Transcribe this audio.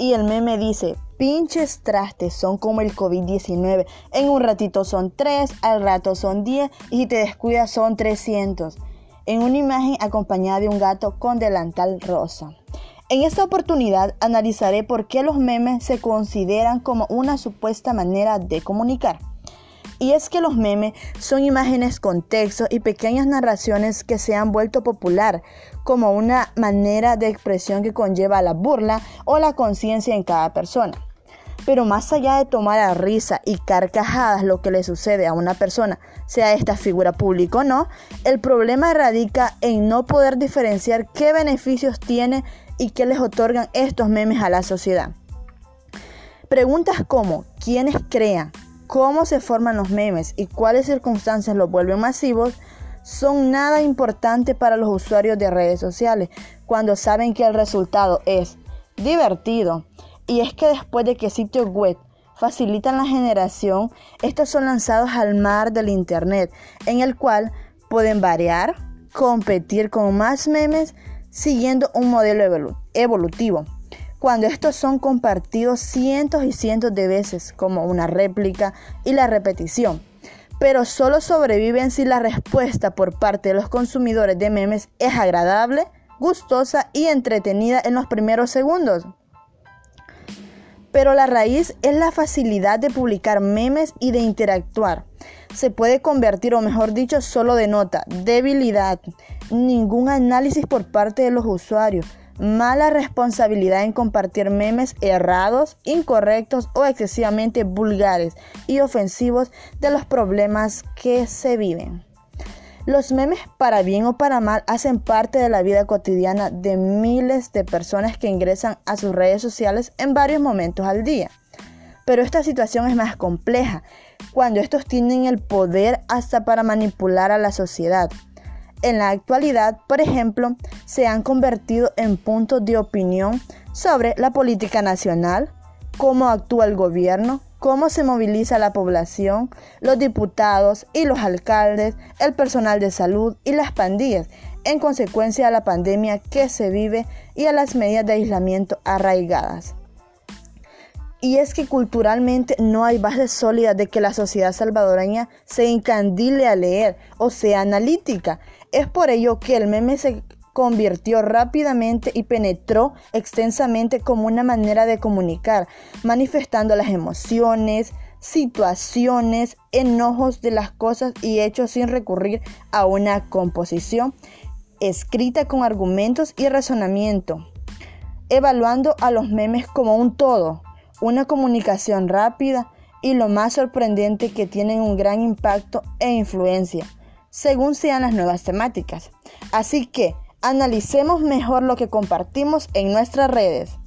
y el meme dice, pinches trastes son como el COVID-19. En un ratito son 3, al rato son 10 y si te descuidas son 300. En una imagen acompañada de un gato con delantal rosa. En esta oportunidad analizaré por qué los memes se consideran como una supuesta manera de comunicar. Y es que los memes son imágenes con texto y pequeñas narraciones que se han vuelto popular como una manera de expresión que conlleva la burla o la conciencia en cada persona. Pero más allá de tomar a risa y carcajadas lo que le sucede a una persona, sea esta figura pública o no, el problema radica en no poder diferenciar qué beneficios tiene y qué les otorgan estos memes a la sociedad. Preguntas como quiénes crean, cómo se forman los memes y cuáles circunstancias los vuelven masivos son nada importante para los usuarios de redes sociales cuando saben que el resultado es divertido. Y es que después de que sitios web facilitan la generación, estos son lanzados al mar del Internet, en el cual pueden variar, competir con más memes siguiendo un modelo evolutivo cuando estos son compartidos cientos y cientos de veces como una réplica y la repetición. Pero solo sobreviven si la respuesta por parte de los consumidores de memes es agradable, gustosa y entretenida en los primeros segundos. Pero la raíz es la facilidad de publicar memes y de interactuar. Se puede convertir, o mejor dicho, solo de nota, debilidad, ningún análisis por parte de los usuarios mala responsabilidad en compartir memes errados, incorrectos o excesivamente vulgares y ofensivos de los problemas que se viven. Los memes, para bien o para mal, hacen parte de la vida cotidiana de miles de personas que ingresan a sus redes sociales en varios momentos al día. Pero esta situación es más compleja cuando estos tienen el poder hasta para manipular a la sociedad en la actualidad, por ejemplo, se han convertido en puntos de opinión sobre la política nacional, cómo actúa el gobierno, cómo se moviliza la población, los diputados y los alcaldes, el personal de salud y las pandillas, en consecuencia a la pandemia que se vive y a las medidas de aislamiento arraigadas. Y es que culturalmente no hay base sólida de que la sociedad salvadoreña se encandile a leer o sea analítica. Es por ello que el meme se convirtió rápidamente y penetró extensamente como una manera de comunicar, manifestando las emociones, situaciones, enojos de las cosas y hechos sin recurrir a una composición escrita con argumentos y razonamiento, evaluando a los memes como un todo una comunicación rápida y lo más sorprendente que tienen un gran impacto e influencia, según sean las nuevas temáticas. Así que analicemos mejor lo que compartimos en nuestras redes.